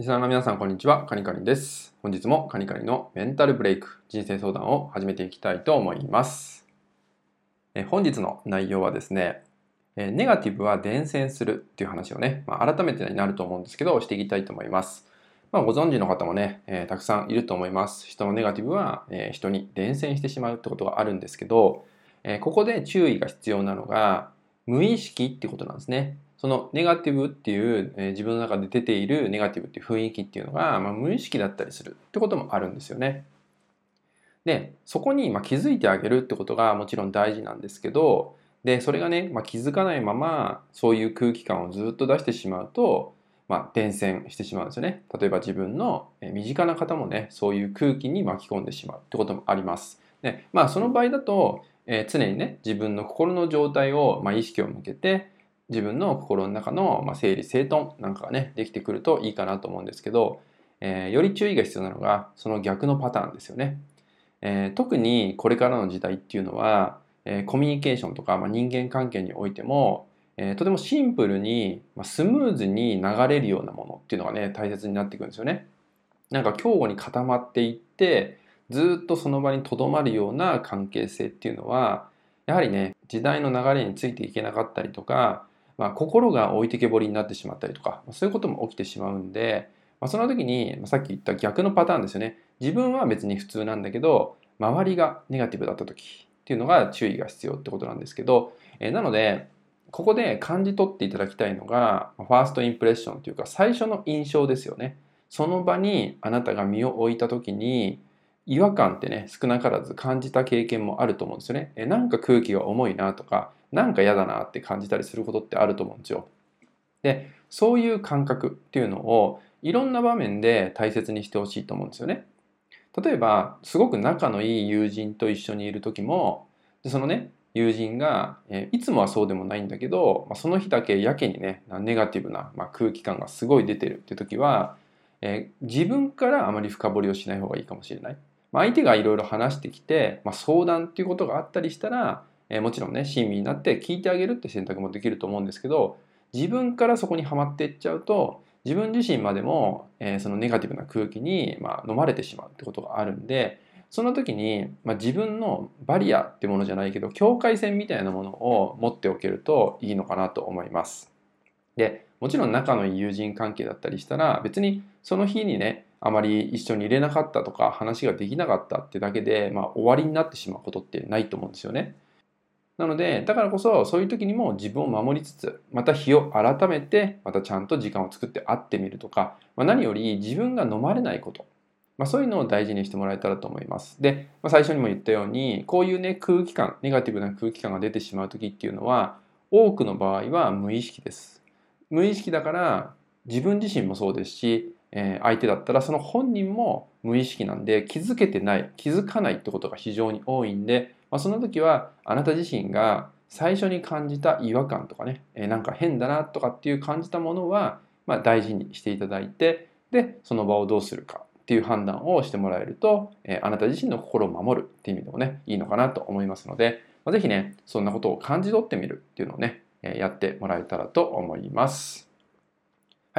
リスナーの皆さん、こんにちは。カニカニです。本日もカニカニのメンタルブレイク、人生相談を始めていきたいと思います。え本日の内容はですね、えネガティブは伝染するっていう話をね、まあ、改めてになると思うんですけど、していきたいと思います。まあ、ご存知の方もね、えー、たくさんいると思います。人のネガティブは、えー、人に伝染してしまうってことがあるんですけど、えー、ここで注意が必要なのが、無意識ってことなんですね。そのネガティブっていう、えー、自分の中で出ているネガティブっていう雰囲気っていうのが、まあ、無意識だったりするってこともあるんですよね。で、そこにまあ気づいてあげるってことがもちろん大事なんですけど、で、それがね、まあ、気づかないままそういう空気感をずっと出してしまうと、まあ、伝染してしまうんですよね。例えば自分の身近な方もね、そういう空気に巻き込んでしまうってこともあります。で、まあその場合だと、えー、常にね、自分の心の状態を、まあ、意識を向けて、自分の心の中の、ま、整理整頓なんかがね、できてくるといいかなと思うんですけど、えー、より注意が必要なのが、その逆のパターンですよね。えー、特にこれからの時代っていうのは、えー、コミュニケーションとか、まあ、人間関係においても、えー、とてもシンプルに、まあ、スムーズに流れるようなものっていうのがね大切になってくるんですよね。なんか強固に固まっていってずっとその場にとどまるような関係性っていうのはやはりね時代の流れについていけなかったりとか、まあ、心が置いてけぼりになってしまったりとかそういうことも起きてしまうんで、まあ、その時にまさっき言った逆のパターンですよね自分は別に普通なんだけど周りがネガティブだった時っていうのが注意が必要ってことなんですけど、えー、なのでここで感じ取っていただきたいのが、ファーストインプレッションというか、最初の印象ですよね。その場にあなたが身を置いた時に、違和感ってね、少なからず感じた経験もあると思うんですよね。えなんか空気が重いなとか、なんか嫌だなって感じたりすることってあると思うんですよ。で、そういう感覚っていうのをいろんな場面で大切にしてほしいと思うんですよね。例えば、すごく仲のいい友人と一緒にいる時も、でそのね、友人が、えいつもはそうでもないんだけど、まあ、その日だけやけにねネガティブな、まあ、空気感がすごい出てるって時は、え、自分からあまり深掘りをしない方がいいかもしれない。まあ、相手がいろいろ話してきて、まあ、相談っていうことがあったりしたら、えー、もちろんね親身になって聞いてあげるって選択もできると思うんですけど自分からそこにはまっていっちゃうと自分自身までも、えー、そのネガティブな空気に、まあ、飲まれてしまうってことがあるんでその時に、まあ、自分のバリアってものじゃないけど境界線みたいなものを持っておけるといいのかなと思います。でもちろん仲のいい友人関係だったりしたら別にその日にねあまり一緒に入れなかったとか話ができなかったってだけで、まあ、終わりになってしまうことってないと思うんですよね。なのでだからこそそういう時にも自分を守りつつまた日を改めてまたちゃんと時間を作って会ってみるとか、まあ、何より自分が飲まれないことまあ、そういうのを大事にしてもらえたらと思います。で、まあ、最初にも言ったように、こういうね、空気感、ネガティブな空気感が出てしまう時っていうのは、多くの場合は無意識です。無意識だから、自分自身もそうですし、えー、相手だったらその本人も無意識なんで気づけてない気づかないってことが非常に多いんで、まあ、その時はあなた自身が最初に感じた違和感とかね、えー、なんか変だなとかっていう感じたものは、まあ、大事にしていただいてでその場をどうするかっていう判断をしてもらえると、えあなた自身の心を守るっていう意味でもね、いいのかなと思いますので、まあ、ぜひね、そんなことを感じ取ってみるっていうのをね、えやってもらえたらと思います。